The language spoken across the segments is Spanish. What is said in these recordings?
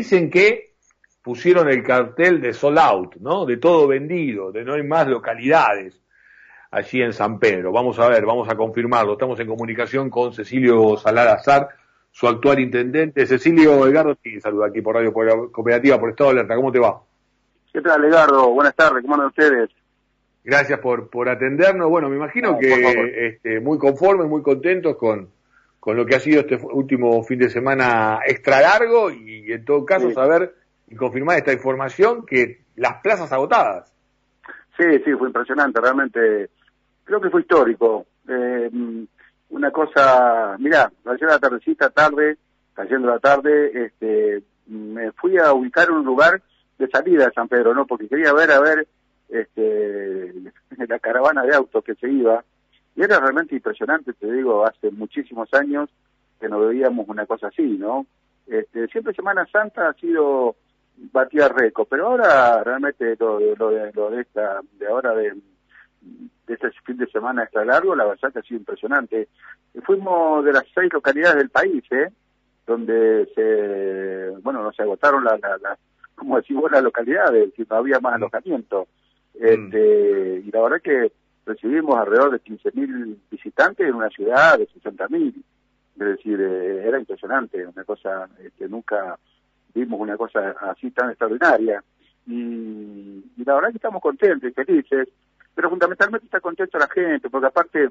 dicen que pusieron el cartel de sold out, ¿no? De todo vendido, de no hay más localidades allí en San Pedro. Vamos a ver, vamos a confirmarlo. Estamos en comunicación con Cecilio Salazar, su actual intendente. Cecilio Edgardo, sí, saluda aquí por Radio Cooperativa, por Estado de Alerta. ¿Cómo te va? ¿Qué tal, Edgardo? Buenas tardes, ¿cómo andan ustedes? Gracias por, por atendernos. Bueno, me imagino que este, muy conformes, muy contentos con, con lo que ha sido este último fin de semana extra largo y en todo caso saber y confirmar esta información que las plazas agotadas. Sí, sí, fue impresionante, realmente creo que fue histórico. Eh, una cosa, mirá, ayer la tardecita, tarde, cayendo la tarde, este, me fui a ubicar un lugar de salida de San Pedro, ¿no? Porque quería ver, a ver, este, la caravana de autos que se iba. Y era realmente impresionante, te digo, hace muchísimos años que no veíamos una cosa así, ¿no? Este, siempre Semana Santa ha sido batía récord, pero ahora realmente lo, lo, de, lo de esta, de ahora de, de este fin de semana extra largo, la verdad que ha sido impresionante. Fuimos de las seis localidades del país, ¿eh? Donde se, bueno, nos agotaron las, la, como decimos, las localidades, que no había más alojamiento. Mm. Este, Y la verdad que recibimos alrededor de 15.000 visitantes en una ciudad de 60.000. Es decir, eh, era impresionante, una cosa que este, nunca vimos una cosa así tan extraordinaria. Y, la verdad que estamos contentos y felices, pero fundamentalmente está contento la gente, porque aparte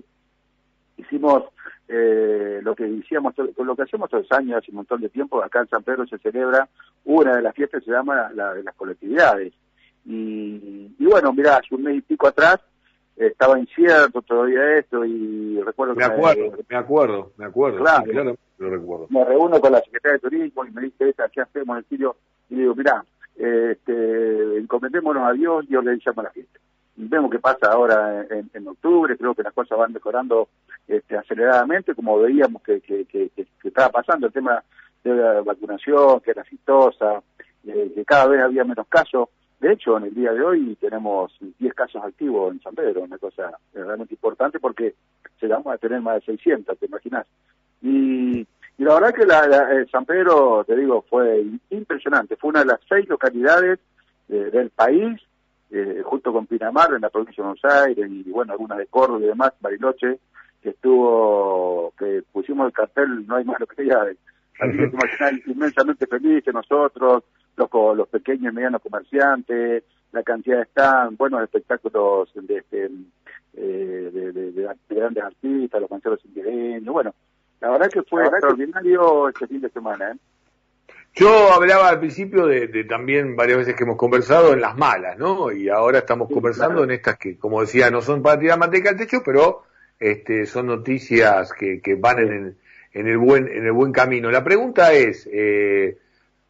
hicimos eh, lo que hicimos, lo que hacemos todos los años, hace un montón de tiempo, acá en San Pedro se celebra una de las fiestas se llama la de las colectividades. Y, y bueno, mira, hace un mes y pico atrás estaba incierto todavía esto y recuerdo me acuerdo, me, acuerdo, me acuerdo, claro, lo recuerdo. Me reúno con la Secretaría de Turismo y me dice, ¿qué hacemos en el sitio? Y le digo, mira, este, encomendémonos a Dios y organizamos la fiesta. Vemos qué pasa ahora en, en, octubre, creo que las cosas van mejorando este, aceleradamente, como veíamos que, que, que, que, estaba pasando el tema de la vacunación, que era exitosa, eh, que cada vez había menos casos. De hecho, en el día de hoy tenemos 10 casos activos en San Pedro, una cosa realmente importante porque llegamos a tener más de 600, ¿te imaginas? Y, y la verdad que la, San Pedro, te digo, fue impresionante. Fue una de las seis localidades eh, del país, eh, junto con Pinamar, en la provincia de Buenos Aires, y bueno, algunas de Córdoba y demás, Bariloche, que estuvo, que pusimos el cartel, no hay más localidades. Así que te imaginas, inmensamente felices nosotros, los, los pequeños y medianos comerciantes, la cantidad de stand, buenos espectáculos de, este, eh, de, de, de, grandes artistas, los mancheros indigentes, bueno, la verdad que fue extraordinario este fin de semana. ¿eh? Yo hablaba al principio de, de, también varias veces que hemos conversado en las malas, ¿no? Y ahora estamos conversando en estas que, como decía, no son para tirar manteca al techo, pero este, son noticias que, que van en el, en el buen en el buen camino. La pregunta es, eh,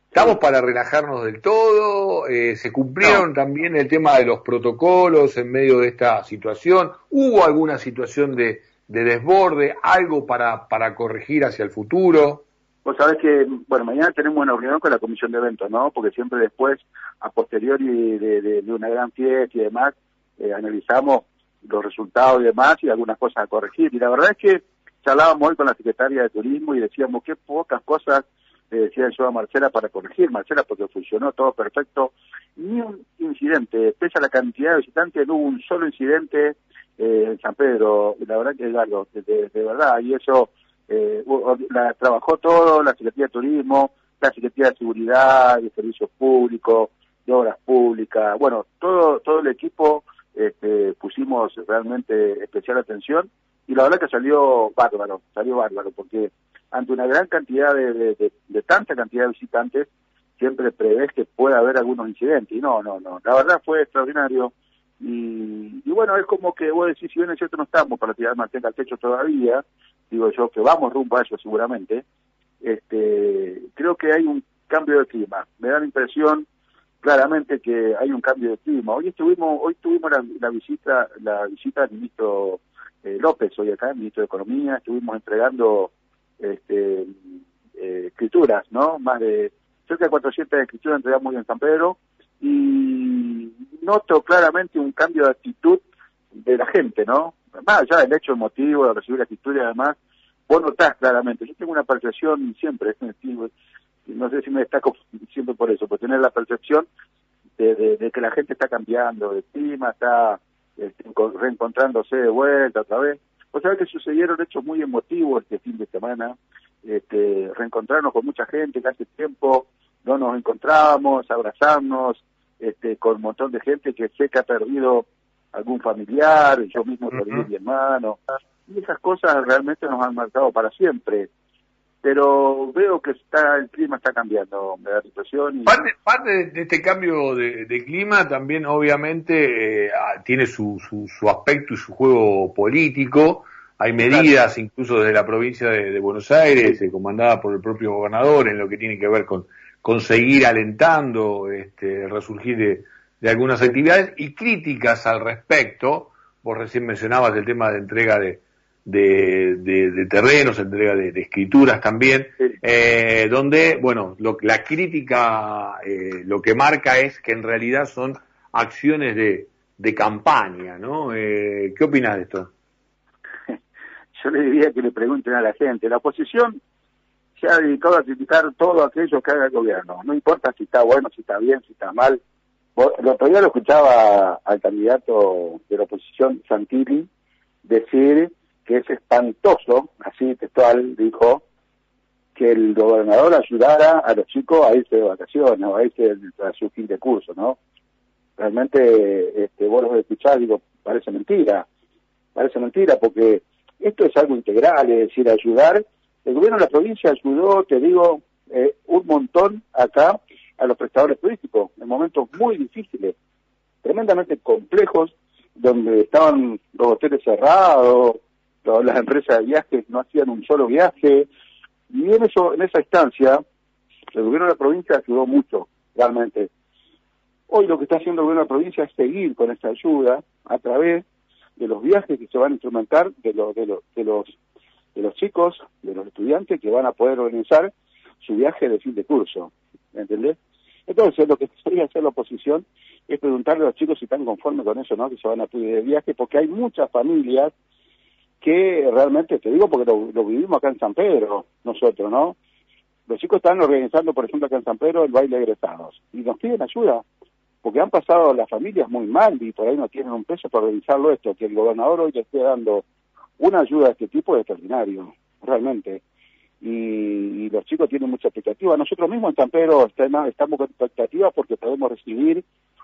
¿Estamos para relajarnos del todo? Eh, ¿Se cumplieron también el tema de los protocolos en medio de esta situación? ¿Hubo alguna situación de, desborde, algo para, para corregir hacia el futuro? Vos sabés que, bueno, mañana tenemos una reunión con la comisión de eventos, ¿no? Porque siempre después, a posteriori de, una gran fiesta y demás, eh, analizamos los resultados y demás y algunas cosas a corregir. Y la verdad es que charlábamos hoy con la secretaria de Turismo y decíamos qué pocas cosas le decía yo a Marcela para corregir, Marcela, porque funcionó todo perfecto, ni un incidente, pese a la cantidad de visitantes, no hubo un solo incidente eh, en San Pedro, la verdad que es algo, de, verdad, y eso eh, la, trabajó todo, la Secretaría de Turismo, la Secretaría de Seguridad, de Servicios Públicos, de Obras Públicas, bueno, todo, todo el equipo este, pusimos realmente especial atención y la verdad que salió bárbaro, salió bárbaro, porque ante una gran cantidad de, de, tanta cantidad de visitantes, siempre prevés que pueda haber algunos incidentes. Y no, no, no. La verdad fue extraordinario. Y, y bueno, es como que vos decís, si bien es cierto no estamos para tirar manteca al techo todavía, digo yo que vamos rumbo a eso seguramente, este, creo que hay un cambio de clima. Me da la impresión claramente que hay un cambio de clima. Hoy estuvimos, hoy tuvimos la, visita, la visita del ministro eh, López, hoy acá, el ministro de Economía, estuvimos entregando este, eh, escrituras, ¿no? Más de cerca de 400 escrituras entregamos en San Pedro y noto claramente un cambio de actitud de la gente, ¿no? Más allá del hecho emotivo de recibir la escritura y además, vos notás claramente, yo tengo una apreciación siempre, no sé si me destaco siempre por eso, por tener la percepción de, que la gente está cambiando de clima, está este, reencontrándose de vuelta otra vez. O sea que sucedieron hechos muy emotivos este fin de semana, este, reencontrarnos con mucha gente que hace tiempo no nos encontrábamos, abrazarnos, este, con un montón de gente que sé que ha perdido algún familiar, yo mismo perdí mi hermano, y esas cosas realmente nos han marcado para siempre pero veo que está el clima está cambiando, me da situación. Y... Parte, parte de este cambio de, clima también obviamente eh, tiene su, su, aspecto y su juego político. Hay medidas incluso desde la provincia de, Buenos Aires, eh, comandada por el propio gobernador, en lo que tiene que ver con, con seguir alentando este, el resurgir de, de algunas actividades y críticas al respecto. Vos recién mencionabas el tema de entrega de, de, de, terrenos, entrega de, escrituras también, eh, donde, bueno, lo, la crítica eh, lo que marca es que en realidad son acciones de, de campaña, ¿no? Eh, ¿Qué opinas de esto? Yo le diría que le pregunten a la gente. La oposición se ha dedicado a criticar todo aquello que haga el gobierno. No importa si está bueno, si está bien, si está mal. El otro día lo escuchaba al candidato de la oposición, Santilli, decir que es espantoso, así textual dijo, que el gobernador ayudara a los chicos a irse de vacaciones o a irse a su fin de curso, ¿no? Realmente, este, vos lo escuchás, digo, parece mentira, parece mentira, porque esto es algo integral, es decir, ayudar. El gobierno de la provincia ayudó, te digo, eh, un montón acá a los prestadores turísticos en momentos muy difíciles, tremendamente complejos, donde estaban los hoteles cerrados, las empresas de viajes no hacían un solo viaje, y en eso, en esa instancia, el gobierno de la provincia ayudó mucho, realmente. Hoy lo que está haciendo el gobierno de la provincia es seguir con esta ayuda a través de los viajes que se van a instrumentar de, los de, los de los de los chicos, de los estudiantes que van a poder organizar su viaje de fin de curso, ¿entendés? Entonces, lo que podría hacer la oposición es preguntarle a los chicos si están conformes con eso, ¿no? Que se van a pedir de viaje, porque hay muchas familias que realmente, te digo porque lo, vivimos acá en San Pedro, nosotros, ¿no? Los chicos están organizando, por ejemplo, acá en San Pedro el baile de egresados y nos piden ayuda, porque han pasado las familias muy mal y por ahí no tienen un peso para realizarlo esto, que el gobernador hoy le esté dando una ayuda de este tipo es extraordinario, realmente. Y, los chicos tienen mucha expectativa. Nosotros mismos en San Pedro estamos con expectativa porque podemos recibir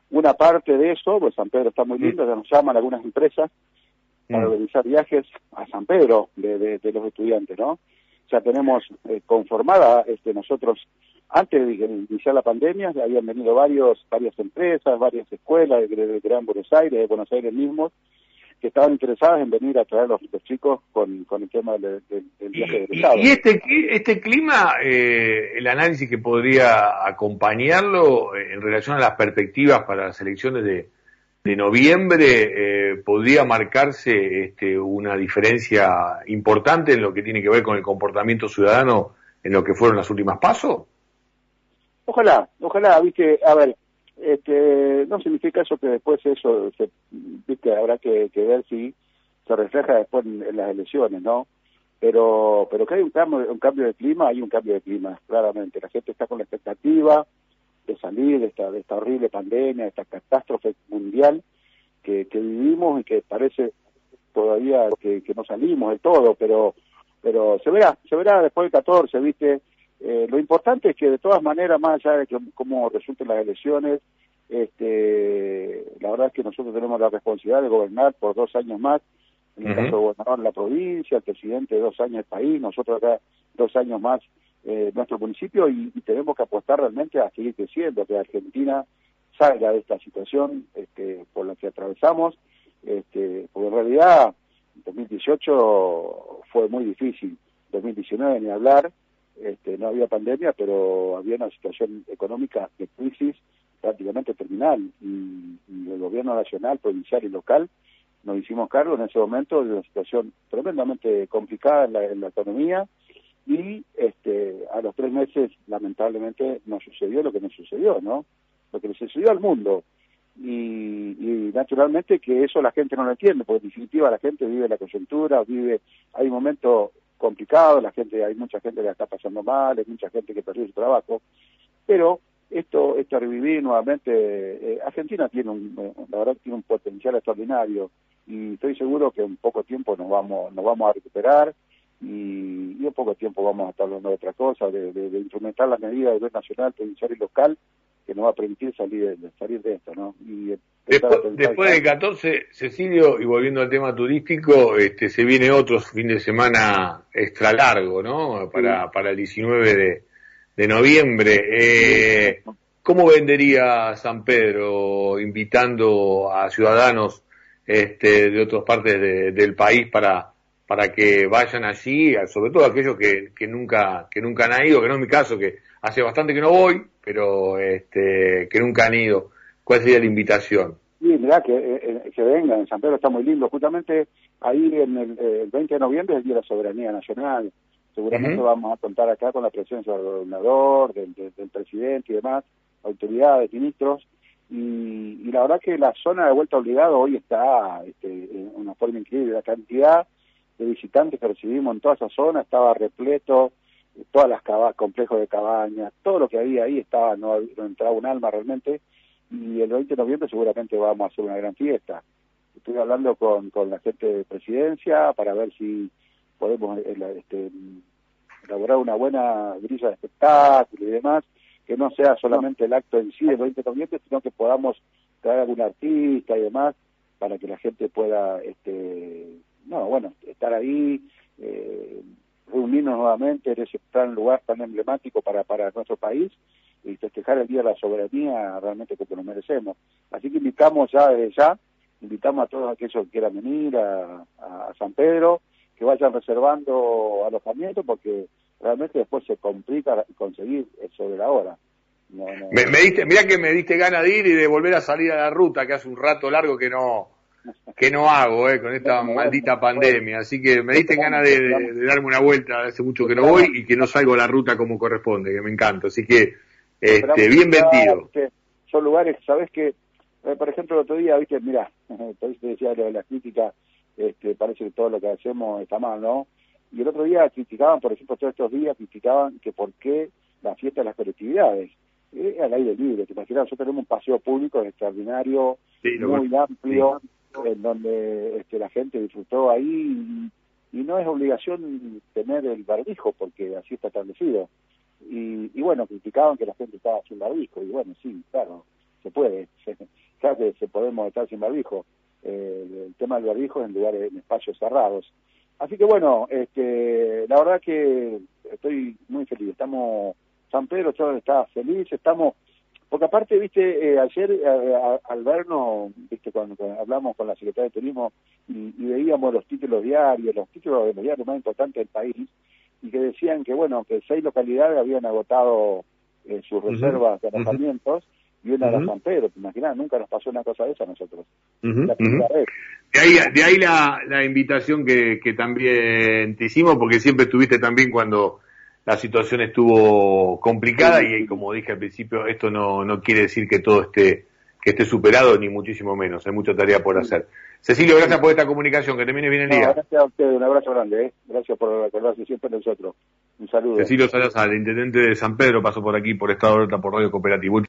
una parte de eso, pues San Pedro está muy lindo, ya nos llaman algunas empresas para realizar viajes a San Pedro de, de, los estudiantes, ¿no? Ya tenemos eh, conformada, este, nosotros, antes de iniciar la pandemia, habían venido varios, varias empresas, varias escuelas de, de Gran Buenos Aires, de Buenos Aires mismos, que estaban interesadas en venir a traer los, los chicos con, con el tema del viaje de Estado. Y, este, este clima, eh, el análisis que podría acompañarlo eh, en relación a las perspectivas para las elecciones de, de noviembre eh, podría marcarse este, una diferencia importante en lo que tiene que ver con el comportamiento ciudadano en lo que fueron las últimas pasos? Ojalá, ojalá, viste, a ver, este, no significa eso que después eso, se, viste, habrá que, ver si se refleja después en, las elecciones, ¿no? Pero, pero que hay un cambio, un cambio de clima, hay un cambio de clima, claramente. La gente está con la expectativa, de salir de esta, de esta horrible pandemia, de esta catástrofe mundial que, que vivimos y que parece todavía que, que no salimos de todo, pero pero se verá, se verá después del 14, ¿viste? Eh, lo importante es que de todas maneras, más allá de que, cómo resulten las elecciones, este, la verdad es que nosotros tenemos la responsabilidad de gobernar por dos años más, en el caso de gobernador en la provincia, el presidente dos años del país, nosotros acá dos años más eh, nuestro municipio y, tenemos que apostar realmente a seguir creciendo, que Argentina salga de esta situación este, por la que atravesamos, este, porque en realidad 2018 fue muy difícil, 2019 ni hablar, este, no había pandemia, pero había una situación económica de crisis prácticamente terminal. Y, el gobierno nacional, provincial y local nos hicimos cargo en ese momento de una situación tremendamente complicada en la, en la economía, y este, a los tres meses lamentablemente nos sucedió lo que nos sucedió, ¿no? Lo que le sucedió al mundo. Y, y, naturalmente que eso la gente no lo entiende, porque en definitiva la gente vive la coyuntura, vive, hay un momento complicado, la gente, hay mucha gente que la está pasando mal, hay mucha gente que perdió su trabajo, pero esto, esto revivir nuevamente, eh, Argentina tiene un, eh, la verdad tiene un potencial extraordinario y estoy seguro que en poco tiempo nos vamos, nos vamos a recuperar y, y en poco tiempo vamos a estar hablando de otra cosa, de, de, instrumentar las medidas de nivel nacional, provincial y local que nos va a permitir salir de, salir de esto, ¿no? Y después, después del 14, Cecilio, y volviendo al tema turístico, este, se viene otro fin de semana extra largo, ¿no? Para, para el 19 de, de noviembre. Eh, ¿Cómo vendería San Pedro invitando a ciudadanos este, de otras partes del país para, para que vayan allí, sobre todo aquellos que, que, nunca, que nunca han ido, que no es mi caso, que hace bastante que no voy, pero este, que nunca han ido? ¿Cuál sería la invitación? Sí, mirá, que, eh, eh, que vengan, San Pedro está muy lindo. Justamente ahí en el, el 20 de noviembre es el Día de la Soberanía Nacional. Seguramente vamos a contar acá con la presencia del gobernador, del, presidente y demás, autoridades, ministros, y, y, la verdad que la zona de vuelta obligado hoy está este, en una forma increíble. La cantidad de visitantes que recibimos en toda esa zona estaba repleto, todas las complejos de cabañas, todo lo que había ahí estaba, no, entraba un alma realmente, y el 20 de noviembre seguramente vamos a hacer una gran fiesta. Estoy hablando con, con la gente de presidencia para ver si podemos eh, este, elaborar una buena grilla de espectáculo y demás, que no sea solamente el acto en sí del 20 de noviembre, sino que podamos traer algún artista y demás para que la gente pueda, este, no, bueno, estar ahí, eh, reunirnos nuevamente en ese gran lugar tan emblemático para, para nuestro país y festejar el Día de la Soberanía realmente como nos merecemos. Así que invitamos ya desde ya, invitamos a todos aquellos que quieran venir a, a San Pedro, que vayan reservando alojamiento porque realmente después se complica conseguir de la hora. me, me, diste, mira que me diste ganas de ir y de volver a salir a la ruta, que hace un rato largo que no que no hago eh, con esta maldita pandemia. Así que me diste ganas de, darme una vuelta, hace mucho que no voy y que no salgo a la ruta como corresponde, que me encanta. Así que, este, bien vendido. Son lugares, sabes que, eh, por ejemplo, el otro día, viste, mira, te decía lo de la crítica este, parece que todo lo que hacemos está mal, ¿no? Y el otro día criticaban, por ejemplo, todos estos días criticaban que por qué la fiesta de las colectividades. Eh, al aire libre, te imaginas, nosotros tenemos un paseo público extraordinario, muy amplio, en donde este, la gente disfrutó ahí y, no es obligación tener el barbijo porque así está establecido. Y, y bueno, criticaban que la gente estaba sin barbijo y bueno, sí, claro, se puede, claro que se podemos estar sin barbijo, el tema del barbijo en lugares, en espacios cerrados. Así que bueno, este, la verdad que estoy muy feliz. Estamos, San Pedro está feliz, estamos, porque aparte, viste, eh, ayer eh, al vernos, viste, cuando, hablamos con la Secretaría de Turismo y, veíamos los títulos diarios, los títulos de los diarios más importantes del país, y que decían que, bueno, que seis localidades habían agotado eh, sus reservas de alojamientos, y una era San Pedro, te imaginas, nunca nos pasó una cosa de esa a nosotros. la primera vez. De ahí, de ahí la, la invitación que, que también te hicimos, porque siempre estuviste también cuando la situación estuvo complicada y como dije al principio, esto no, no quiere decir que todo esté que esté superado, ni muchísimo menos, hay mucha tarea por hacer. Cecilio, gracias por esta comunicación, que termine bien el día. gracias a usted, un abrazo grande, ¿eh? gracias por acordarse siempre de nosotros. Un saludo. Cecilio Salazar, intendente de San Pedro, pasó por aquí, por Estado de por Radio Cooperativo.